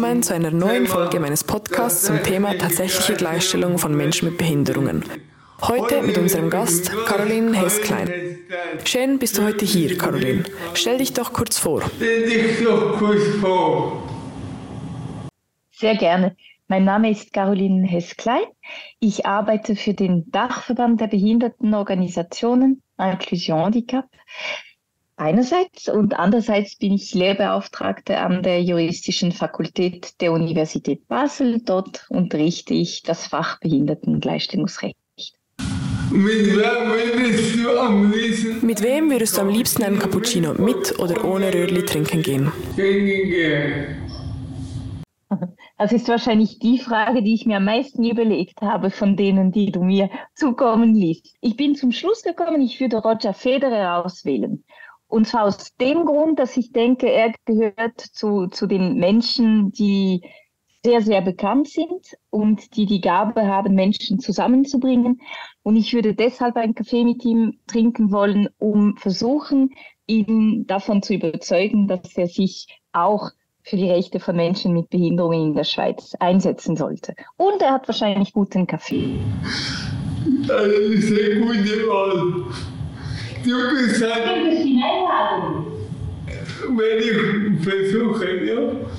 willkommen zu einer neuen Folge meines Podcasts zum Thema tatsächliche Gleichstellung von Menschen mit Behinderungen. Heute mit unserem Gast Caroline Hesklein. Schön bist du heute hier, Caroline. Stell dich doch kurz vor. Stell dich doch kurz vor. Sehr gerne. Mein Name ist Caroline Hesklein. Ich arbeite für den Dachverband der Behindertenorganisationen Inclusion Handicap einerseits und andererseits bin ich Lehrbeauftragte an der Juristischen Fakultät der Universität Basel. Dort unterrichte ich das Fach Behindertengleichstellungsrecht. Mit wem würdest du am liebsten Mit wem würdest du am liebsten einen Cappuccino mit oder ohne Röhrli trinken gehen? gehen? Das ist wahrscheinlich die Frage, die ich mir am meisten überlegt habe von denen, die du mir zukommen ließt. Ich bin zum Schluss gekommen, ich würde Roger Federer auswählen. Und zwar aus dem Grund, dass ich denke, er gehört zu, zu den Menschen, die sehr, sehr bekannt sind und die die Gabe haben, Menschen zusammenzubringen. Und ich würde deshalb einen Kaffee mit ihm trinken wollen, um versuchen, ihn davon zu überzeugen, dass er sich auch für die Rechte von Menschen mit Behinderungen in der Schweiz einsetzen sollte. Und er hat wahrscheinlich guten Kaffee. Das ist eine gute Bist halt, wenn ich versuche, ja,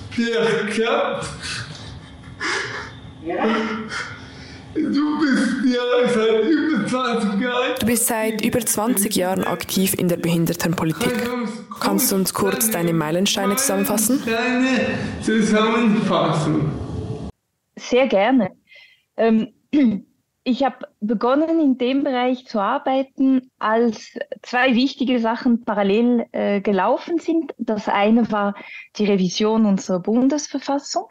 vielleicht klappt. Du bist ja seit über 20 Jahren. Du bist seit über 20 Jahren aktiv in der Behindertenpolitik. Kannst du uns kurz deine Meilensteine zusammenfassen? Deine Zusammenfassung. Sehr gerne. Ähm, ich habe begonnen, in dem Bereich zu arbeiten, als zwei wichtige Sachen parallel äh, gelaufen sind. Das eine war die Revision unserer Bundesverfassung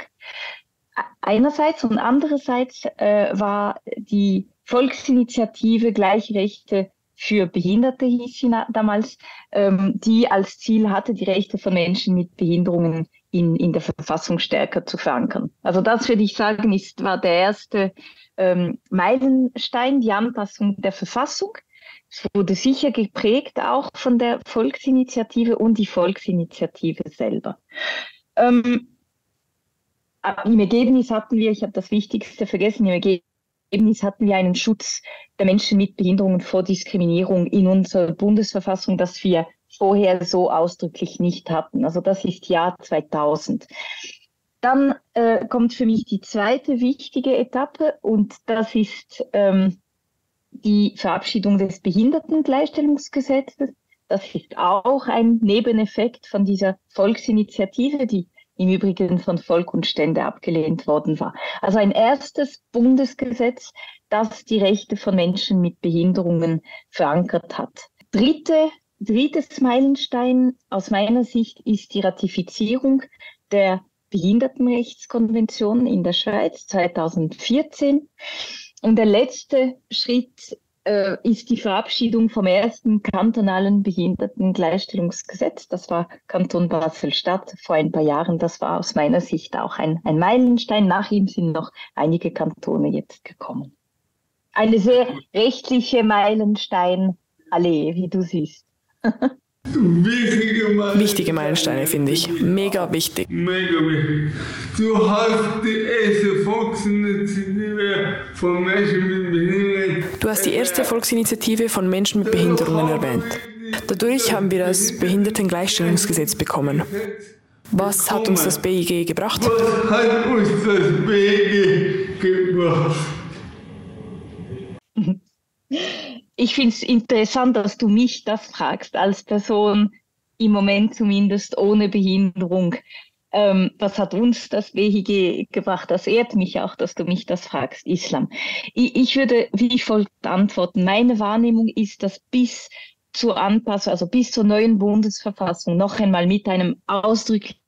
einerseits und andererseits äh, war die Volksinitiative Gleichrechte für Behinderte hieß sie damals, ähm, die als Ziel hatte, die Rechte von Menschen mit Behinderungen in, in der Verfassung stärker zu verankern. Also das würde ich sagen, ist, war der erste ähm, Meilenstein, die Anpassung der Verfassung. Es wurde sicher geprägt auch von der Volksinitiative und die Volksinitiative selber. Ähm, im Ergebnis hatten wir, ich habe das Wichtigste vergessen, im Ergebnis hatten wir einen Schutz der Menschen mit Behinderungen vor Diskriminierung in unserer Bundesverfassung, das wir vorher so ausdrücklich nicht hatten. Also das ist Jahr 2000. Dann äh, kommt für mich die zweite wichtige Etappe und das ist ähm, die Verabschiedung des Behindertengleichstellungsgesetzes. Das ist auch ein Nebeneffekt von dieser Volksinitiative, die im Übrigen von Volk und Stände abgelehnt worden war. Also ein erstes Bundesgesetz, das die Rechte von Menschen mit Behinderungen verankert hat. Dritte, drittes Meilenstein aus meiner Sicht ist die Ratifizierung der Behindertenrechtskonvention in der Schweiz 2014. Und der letzte Schritt äh, ist die Verabschiedung vom ersten kantonalen Behindertengleichstellungsgesetz. Das war Kanton Basel-Stadt vor ein paar Jahren. Das war aus meiner Sicht auch ein, ein Meilenstein. Nach ihm sind noch einige Kantone jetzt gekommen. Eine sehr rechtliche Meilenstein-Allee, wie du siehst. Wichtige Meilensteine. Wichtige Meilensteine, finde ich. Mega wichtig. Mega wichtig. Du hast die erste Volksinitiative von Menschen mit Behinderungen. Du hast die erste Volksinitiative von Menschen mit Behinderungen erwähnt. Dadurch haben wir das Behindertengleichstellungsgesetz bekommen. Was hat uns das BIG gebracht? Was hat uns das BG gebracht? Ich finde es interessant, dass du mich das fragst, als Person im Moment zumindest ohne Behinderung. Ähm, was hat uns das BHG gebracht? Das ehrt mich auch, dass du mich das fragst, Islam. Ich, ich würde wie folgt antworten. Meine Wahrnehmung ist, dass bis zur Anpassung, also bis zur neuen Bundesverfassung noch einmal mit einem ausdrücklichen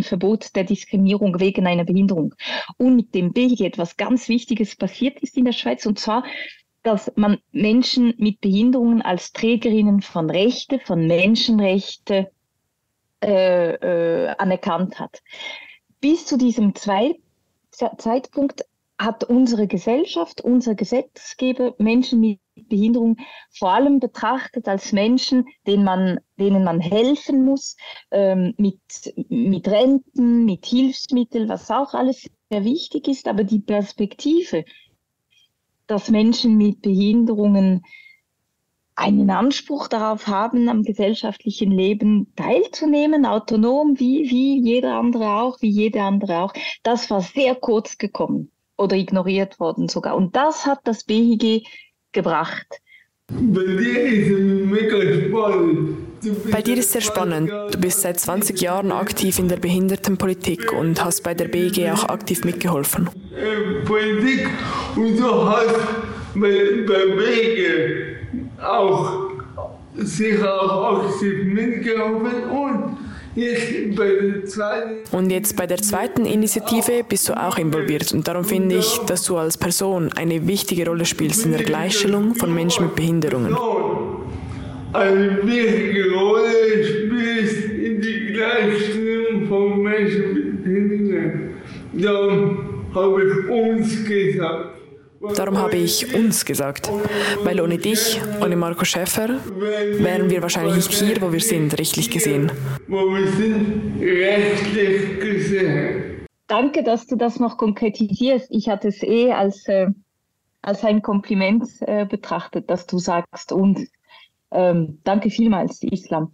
Verbot der Diskriminierung wegen einer Behinderung und mit dem BHG etwas ganz Wichtiges passiert ist in der Schweiz und zwar dass man Menschen mit Behinderungen als Trägerinnen von Rechte, von Menschenrechte äh, äh, anerkannt hat. Bis zu diesem Zwei Zeitpunkt hat unsere Gesellschaft, unser Gesetzgeber Menschen mit Behinderung vor allem betrachtet als Menschen, denen man, denen man helfen muss, ähm, mit, mit Renten, mit Hilfsmitteln, was auch alles sehr wichtig ist. Aber die Perspektive, dass Menschen mit Behinderungen einen Anspruch darauf haben, am gesellschaftlichen Leben teilzunehmen, autonom, wie, wie jeder andere auch, wie jede andere auch. Das war sehr kurz gekommen oder ignoriert worden sogar. Und das hat das BIG gebracht. Bei dir ist es mega spannend. Bei dir ist sehr spannend. Du bist seit 20 Jahren aktiv in der Behindertenpolitik und hast bei der BIG auch aktiv mitgeholfen. Politik und du hast bei, bei BIG auch sicher auch aktiv mitgeholfen und der. Und jetzt bei der zweiten Initiative bist du auch involviert und darum finde ich, dass du als Person eine wichtige Rolle spielst in der Gleichstellung von Menschen mit Behinderungen. Eine wichtige Rolle spielst in die Gleichstellung von Menschen mit Behinderungen. Darum habe ich uns gesagt. Darum habe ich uns gesagt, weil ohne dich, ohne Marco Schäfer, wären wir wahrscheinlich nicht hier, wo wir sind, rechtlich gesehen. Wo wir sind, rechtlich gesehen. Danke, dass du das noch konkretisierst. Ich hatte es eh als, äh, als ein Kompliment äh, betrachtet, dass du sagst uns. Ähm, danke vielmals, Islam.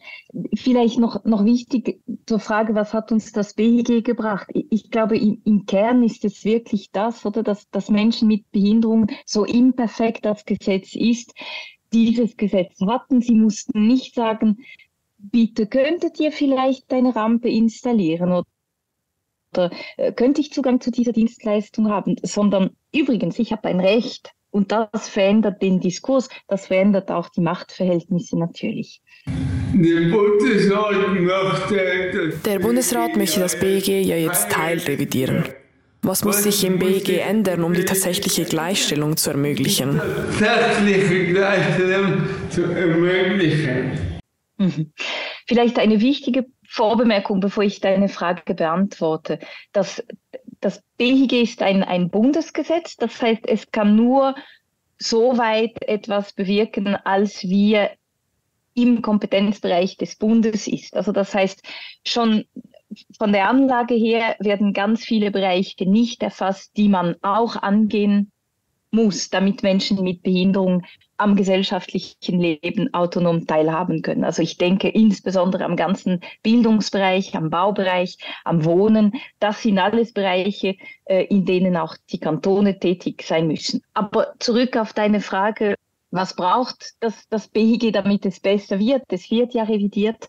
Vielleicht noch, noch wichtig zur Frage, was hat uns das BIG gebracht? Ich, glaube, im, im, Kern ist es wirklich das, oder dass, dass Menschen mit Behinderung, so imperfekt das Gesetz ist, dieses Gesetz hatten. Sie mussten nicht sagen, bitte könntet ihr vielleicht eine Rampe installieren oder oder äh, könnte ich Zugang zu dieser Dienstleistung haben, sondern übrigens, ich habe ein Recht und das verändert den Diskurs, das verändert auch die Machtverhältnisse natürlich. Der Bundesrat möchte das BEG ja jetzt teilrevidieren. Was muss sich im BEG ändern, um die tatsächliche Gleichstellung zu ermöglichen? Tatsächliche Gleichstellung zu ermöglichen. Mhm. Vielleicht eine wichtige Vorbemerkung, bevor ich deine Frage beantworte. Das, das BIG ist ein, ein Bundesgesetz, das heißt, es kann nur so weit etwas bewirken, als wir im Kompetenzbereich des Bundes ist. Also das heißt, schon von der Anlage her werden ganz viele Bereiche nicht erfasst, die man auch angehen muss, damit Menschen mit Behinderung am gesellschaftlichen Leben autonom teilhaben können. Also ich denke insbesondere am ganzen Bildungsbereich, am Baubereich, am Wohnen. Das sind alles Bereiche, äh, in denen auch die Kantone tätig sein müssen. Aber zurück auf deine Frage, was braucht das, das BIG, damit es besser wird? Es wird ja revidiert.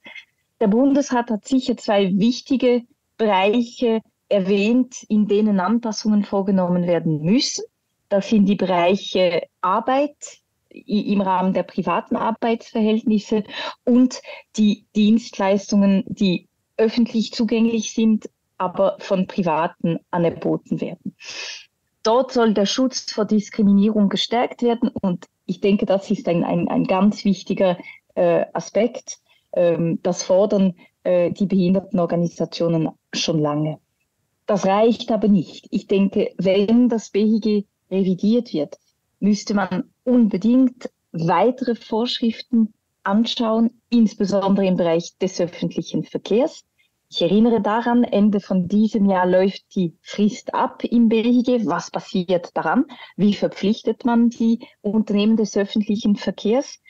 Der Bundesrat hat sicher zwei wichtige Bereiche erwähnt, in denen Anpassungen vorgenommen werden müssen. Das sind die Bereiche Arbeit, im Rahmen der privaten Arbeitsverhältnisse und die Dienstleistungen, die öffentlich zugänglich sind, aber von Privaten anerboten werden. Dort soll der Schutz vor Diskriminierung gestärkt werden und ich denke, das ist ein, ein, ein ganz wichtiger äh, Aspekt. Ähm, das fordern äh, die Behindertenorganisationen schon lange. Das reicht aber nicht. Ich denke, wenn das BIG revidiert wird, müsste man unbedingt weitere Vorschriften anschauen, insbesondere im Bereich des öffentlichen Verkehrs. Ich erinnere daran, Ende von diesem Jahr läuft die Frist ab im BIG. Was passiert daran? Wie verpflichtet man die Unternehmen des öffentlichen Verkehrs?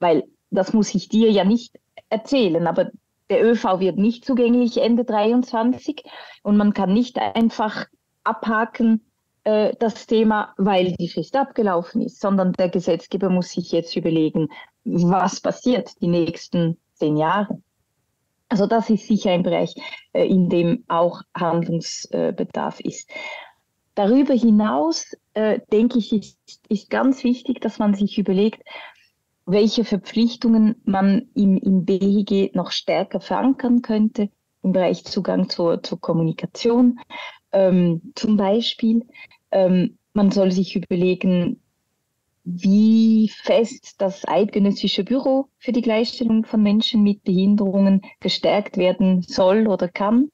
Weil das muss ich dir ja nicht erzählen, aber der ÖV wird nicht zugänglich Ende 23 und man kann nicht einfach abhaken, äh, das Thema, weil die Frist abgelaufen ist, sondern der Gesetzgeber muss sich jetzt überlegen, was passiert die nächsten zehn Jahre. Also das ist sicher ein Bereich, äh, in dem auch Handlungsbedarf ist. Darüber hinaus, äh, denke ich, ist, ist ganz wichtig, dass man sich überlegt, welche Verpflichtungen man im, im BIG noch stärker verankern könnte im Bereich Zugang zur, zur Kommunikation. Ähm, zum Beispiel, ähm, man soll sich überlegen, wie fest das Eidgenössische Büro für die Gleichstellung von Menschen mit Behinderungen gestärkt werden soll oder kann,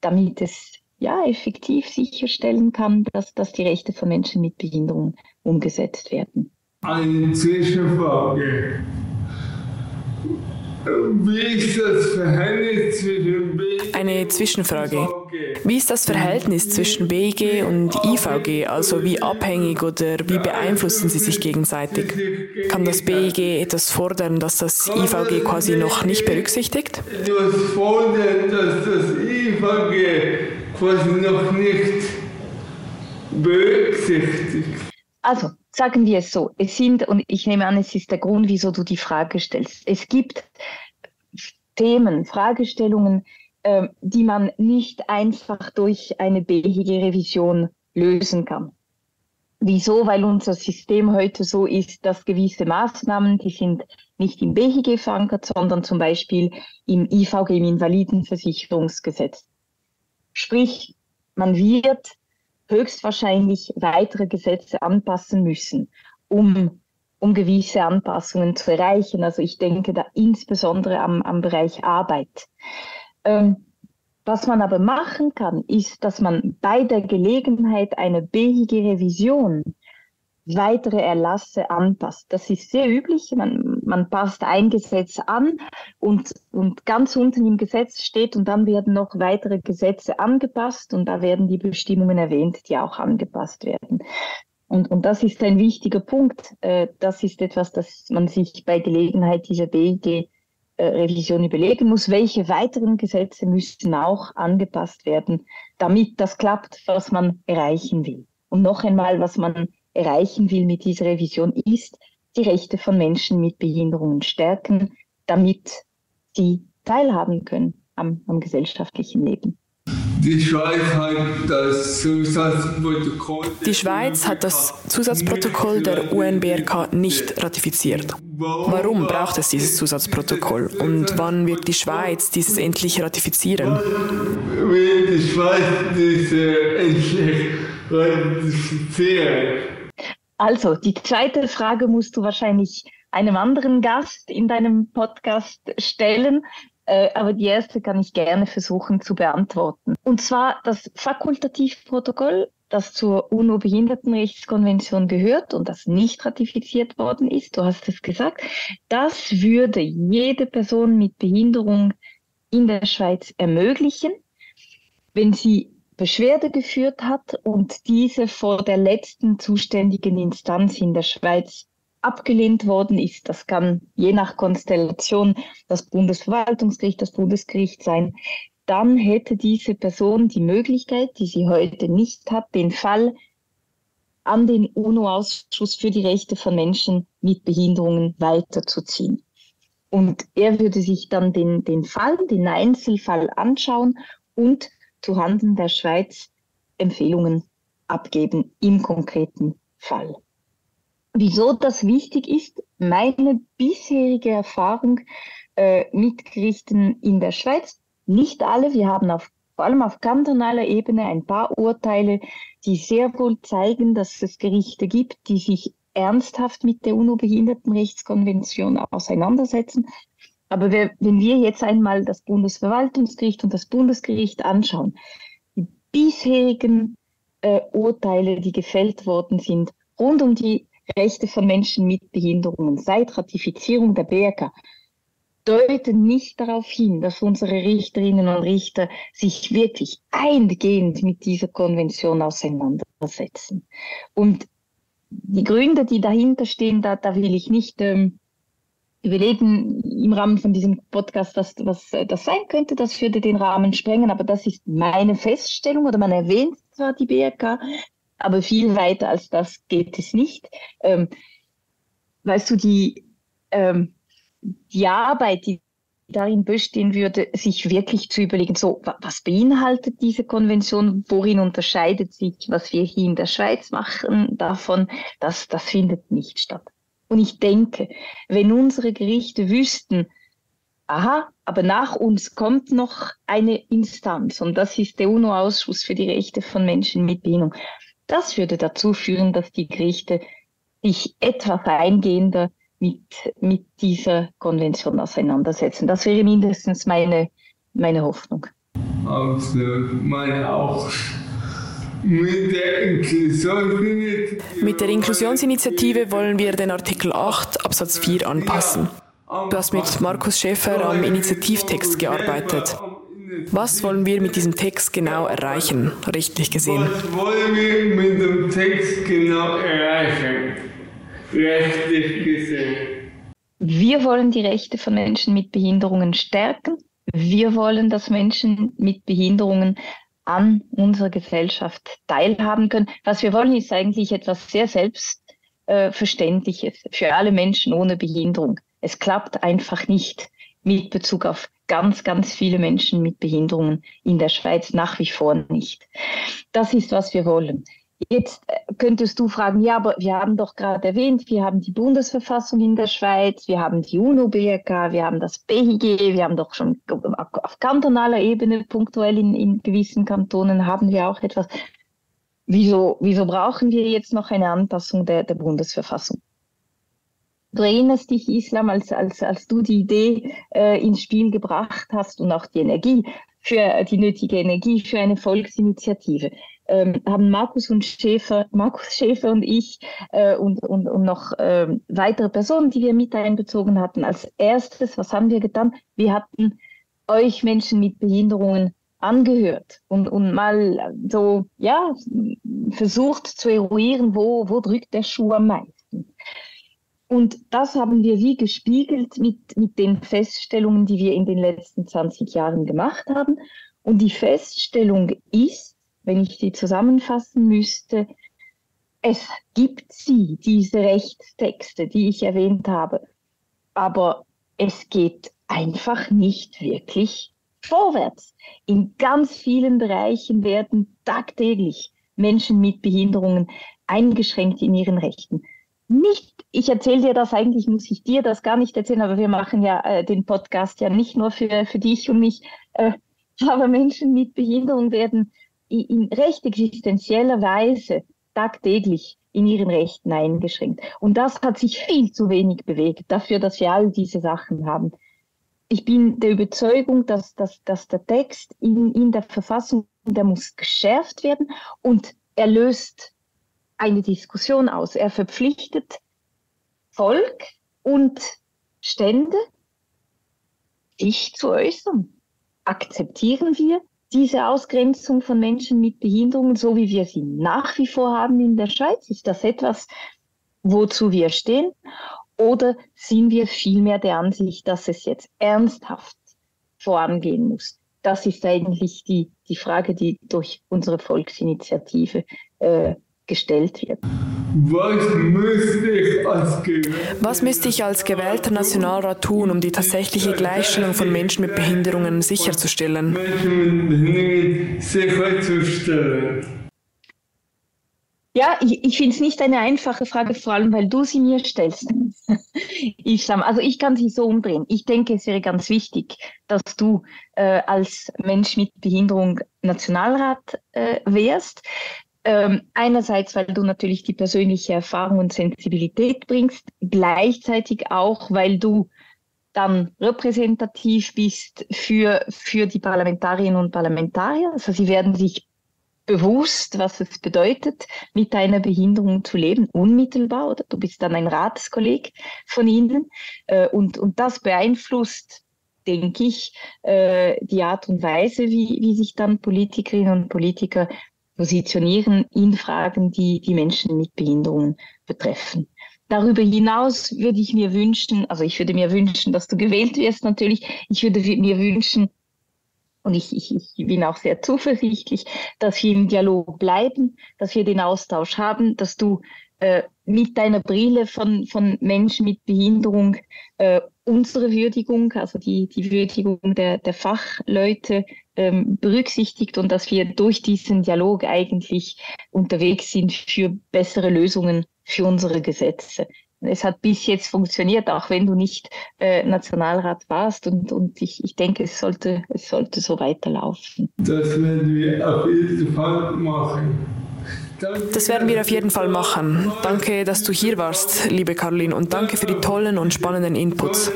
damit es ja effektiv sicherstellen kann, dass, dass die Rechte von Menschen mit Behinderungen umgesetzt werden. Eine Zwischenfrage. Wie ist das Verhältnis zwischen BIG Eine Zwischenfrage. Wie ist das Verhältnis zwischen BIG und IVG? Also wie abhängig oder wie beeinflussen sie sich gegenseitig? Kann das BIG etwas fordern, das das IVG quasi noch nicht berücksichtigt? etwas fordern, dass das IVG quasi noch nicht berücksichtigt? Also, sagen wir es so, es sind, und ich nehme an, es ist der Grund, wieso du die Frage stellst. Es gibt Themen, Fragestellungen, äh, die man nicht einfach durch eine behige Revision lösen kann. Wieso? Weil unser System heute so ist, dass gewisse Maßnahmen, die sind nicht im BHG verankert, sondern zum Beispiel im IVG, im Invalidenversicherungsgesetz. Sprich, man wird höchstwahrscheinlich weitere Gesetze anpassen müssen, um, um gewisse Anpassungen zu erreichen. Also ich denke da insbesondere am, am Bereich Arbeit. Ähm, was man aber machen kann, ist, dass man bei der Gelegenheit einer behige Revision weitere Erlasse anpasst. Das ist sehr üblich. Man, man passt ein Gesetz an und, und ganz unten im Gesetz steht und dann werden noch weitere Gesetze angepasst und da werden die Bestimmungen erwähnt, die auch angepasst werden. Und, und das ist ein wichtiger Punkt. Äh, das ist etwas, das man sich bei Gelegenheit dieser BIG Revision überlegen muss, welche weiteren Gesetze müssen auch angepasst werden, damit das klappt, was man erreichen will. Und noch einmal, was man erreichen will mit dieser Revision, ist die Rechte von Menschen mit Behinderungen stärken, damit sie teilhaben können am, am gesellschaftlichen Leben. Die Schweiz hat das Zusatzprotokoll. Die Schweiz hat das Zusatzprotokoll der UNBRK nicht ratifiziert. Warum braucht es dieses Zusatzprotokoll und wann wird die Schweiz dieses endlich ratifizieren? Wird die Schweiz diese endlich ratifizieren? Also, die zweite Frage musst du wahrscheinlich einem anderen Gast in deinem Podcast stellen. Äh, aber die erste kann ich gerne versuchen zu beantworten. Und zwar das Fakultativprotokoll, das zur UNO-Behindertenrechtskonvention gehört und das nicht ratifiziert worden ist, du hast es gesagt, das würde jede Person mit Behinderung in der Schweiz ermöglichen, wenn sie Beschwerde geführt hat und diese vor der letzten zuständigen Instanz in der Schweiz abgelehnt worden ist. Das kann je nach Konstellation das Bundesverwaltungsgericht, das Bundesgericht sein. Dann hätte diese Person die Möglichkeit, die sie heute nicht hat, den Fall an den UNO-Ausschuss für die Rechte von Menschen mit Behinderungen weiterzuziehen. Und er würde sich dann den, den Fall, den Einzelfall anschauen und zuhanden der Schweiz Empfehlungen abgeben im konkreten Fall. Wieso das wichtig ist, meine bisherige Erfahrung äh, mit Gerichten in der Schweiz, nicht alle, wir haben auf, vor allem auf kantonaler Ebene ein paar Urteile, die sehr wohl zeigen, dass es Gerichte gibt, die sich ernsthaft mit der UNO-Behindertenrechtskonvention auseinandersetzen. Aber wenn wir jetzt einmal das Bundesverwaltungsgericht und das Bundesgericht anschauen, die bisherigen äh, Urteile, die gefällt worden sind, rund um die Rechte von Menschen mit Behinderungen seit Ratifizierung der BRK deuten nicht darauf hin, dass unsere Richterinnen und Richter sich wirklich eingehend mit dieser Konvention auseinandersetzen. Und die Gründe, die dahinter stehen, da, da will ich nicht ähm, überlegen im Rahmen von diesem Podcast, was, was äh, das sein könnte. Das würde den Rahmen sprengen, aber das ist meine Feststellung oder man erwähnt zwar die BRK, aber viel weiter als das geht es nicht. Ähm, weißt du, die, ähm, die Arbeit, die darin bestehen würde, sich wirklich zu überlegen, so, was beinhaltet diese Konvention, worin unterscheidet sich, was wir hier in der Schweiz machen davon, das, das findet nicht statt. Und ich denke, wenn unsere Gerichte wüssten, aha, aber nach uns kommt noch eine Instanz und das ist der UNO-Ausschuss für die Rechte von Menschen mit Behinderung, das würde dazu führen, dass die Gerichte sich etwas eingehender mit, mit dieser Konvention auseinandersetzen. Das wäre mindestens meine, meine Hoffnung. Absolut, meine auch. Mit der, mit der Inklusionsinitiative wollen wir den Artikel 8 Absatz 4 anpassen. Du hast mit Markus Schäfer am Initiativtext gearbeitet. Was wollen wir mit diesem Text genau erreichen, richtig gesehen? Was wollen wir mit dem Text genau erreichen, rechtlich gesehen? Wir wollen die Rechte von Menschen mit Behinderungen stärken. Wir wollen, dass Menschen mit Behinderungen an unserer Gesellschaft teilhaben können. Was wir wollen, ist eigentlich etwas sehr Selbstverständliches für alle Menschen ohne Behinderung. Es klappt einfach nicht mit Bezug auf ganz, ganz viele Menschen mit Behinderungen in der Schweiz nach wie vor nicht. Das ist, was wir wollen. Jetzt äh, könntest du fragen, ja, aber wir haben doch gerade erwähnt, wir haben die Bundesverfassung in der Schweiz, wir haben die UNO-BRK, wir haben das BIG, wir haben doch schon auf kantonaler Ebene punktuell in, in gewissen Kantonen haben wir auch etwas. Wieso, wieso brauchen wir jetzt noch eine Anpassung der, der Bundesverfassung? Du erinnerst dich, Islam, als, als, als du die Idee äh, ins Spiel gebracht hast und auch die Energie für die nötige Energie für eine Volksinitiative ähm, haben Markus und Schäfer, Markus Schäfer und ich äh, und, und, und noch äh, weitere Personen, die wir mit einbezogen hatten. Als erstes, was haben wir getan? Wir hatten euch Menschen mit Behinderungen angehört und, und mal so, ja, versucht zu eruieren, wo, wo drückt der Schuh am meisten. Und das haben wir wie gespiegelt mit, mit den Feststellungen, die wir in den letzten 20 Jahren gemacht haben. Und die Feststellung ist, wenn ich die zusammenfassen müsste, es gibt sie, diese Rechtstexte, die ich erwähnt habe, aber es geht einfach nicht wirklich vorwärts. In ganz vielen Bereichen werden tagtäglich Menschen mit Behinderungen eingeschränkt in ihren Rechten. Nicht, ich erzähle dir das, eigentlich muss ich dir das gar nicht erzählen, aber wir machen ja äh, den Podcast ja nicht nur für, für dich und mich, äh, aber Menschen mit Behinderung werden in recht existenzieller Weise tagtäglich in ihren Rechten eingeschränkt. Und das hat sich viel zu wenig bewegt dafür, dass wir all diese Sachen haben. Ich bin der Überzeugung, dass, dass, dass der Text in, in der Verfassung, der muss geschärft werden und er löst eine Diskussion aus. Er verpflichtet Volk und Stände, sich zu äußern. Akzeptieren wir diese Ausgrenzung von Menschen mit Behinderungen, so wie wir sie nach wie vor haben in der Schweiz, ist das etwas, wozu wir stehen? Oder sind wir vielmehr der Ansicht, dass es jetzt ernsthaft vorangehen muss? Das ist eigentlich die, die Frage, die durch unsere Volksinitiative äh, gestellt wird. Was müsste ich als Was müsste ich als gewählter Nationalrat tun, um die tatsächliche Gleichstellung von Menschen mit Behinderungen sicherzustellen? Menschen mit Behinderungen sicherzustellen. Ja, ich, ich finde es nicht eine einfache Frage, vor allem weil du sie mir stellst. Islam. Also ich kann sie so umdrehen. Ich denke, es wäre ganz wichtig, dass du äh, als Mensch mit Behinderung Nationalrat äh, wärst. Ähm, einerseits, weil du natürlich die persönliche Erfahrung und Sensibilität bringst, gleichzeitig auch, weil du dann repräsentativ bist für, für die Parlamentarierinnen und Parlamentarier. Also sie werden sich bewusst, was es bedeutet, mit einer Behinderung zu leben, unmittelbar, oder du bist dann ein Ratskolleg von ihnen. Äh, und, und das beeinflusst, denke ich, äh, die Art und Weise, wie, wie sich dann Politikerinnen und Politiker positionieren in Fragen, die die Menschen mit Behinderungen betreffen. Darüber hinaus würde ich mir wünschen, also ich würde mir wünschen, dass du gewählt wirst natürlich. Ich würde mir wünschen, und ich, ich, ich bin auch sehr zuversichtlich, dass wir im Dialog bleiben, dass wir den Austausch haben, dass du äh, mit deiner Brille von, von Menschen mit Behinderung äh, unsere Würdigung, also die, die Würdigung der, der Fachleute ähm, berücksichtigt und dass wir durch diesen Dialog eigentlich unterwegs sind für bessere Lösungen für unsere Gesetze. Es hat bis jetzt funktioniert, auch wenn du nicht äh, Nationalrat warst und, und ich, ich denke, es sollte, es sollte so weiterlaufen. Das werden wir auf jeden Fall machen. Das werden wir auf jeden Fall machen. Danke, dass du hier warst, liebe Caroline, und danke für die tollen und spannenden Inputs.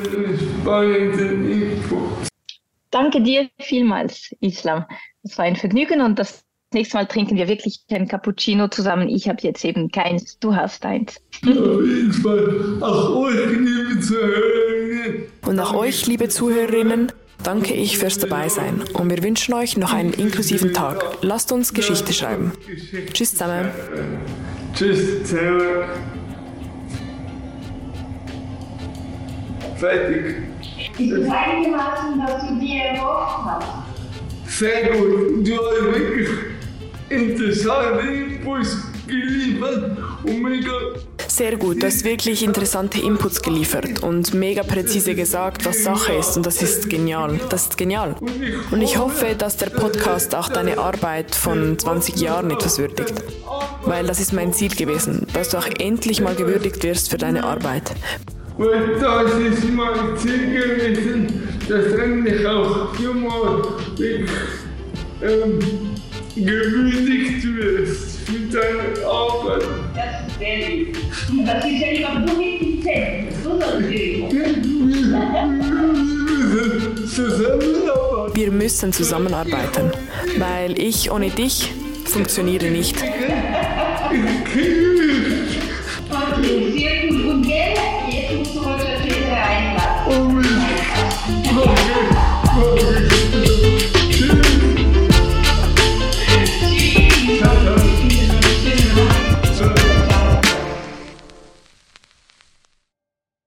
Danke dir vielmals, Islam. Es war ein Vergnügen und das nächste Mal trinken wir wirklich ein Cappuccino zusammen. Ich habe jetzt eben keins, du hast eins. Auf jeden Fall. Auch euch, liebe Zuhörerinnen. Und auch euch, liebe Zuhörerinnen, danke ich fürs Dabeisein und wir wünschen euch noch einen inklusiven Tag. Lasst uns Geschichte schreiben. Tschüss zusammen. Tschüss zusammen. Fertig. Ist es einigermaßen, was du dir erhofft hast? Sehr gut. Du hast wirklich interessante Infos geliefert und mega Sehr gut, du hast wirklich interessante Inputs geliefert und mega präzise gesagt, was Sache ist und das ist genial. Das ist genial. Und ich hoffe, dass der Podcast auch deine Arbeit von 20 Jahren etwas würdigt. Weil das ist mein Ziel gewesen, dass du auch endlich mal gewürdigt wirst für deine Arbeit. Weil das ist mein Ziel gewesen, dass endlich auch mal wirklich, ähm, gewürdigt wirst für deine Arbeit. Das ist sehr lieb. Das ist ja immer so mit dem So soll es. Wir müssen zusammenarbeiten, weil ich ohne dich funktioniere nicht. Okay, Glory, glory, glory.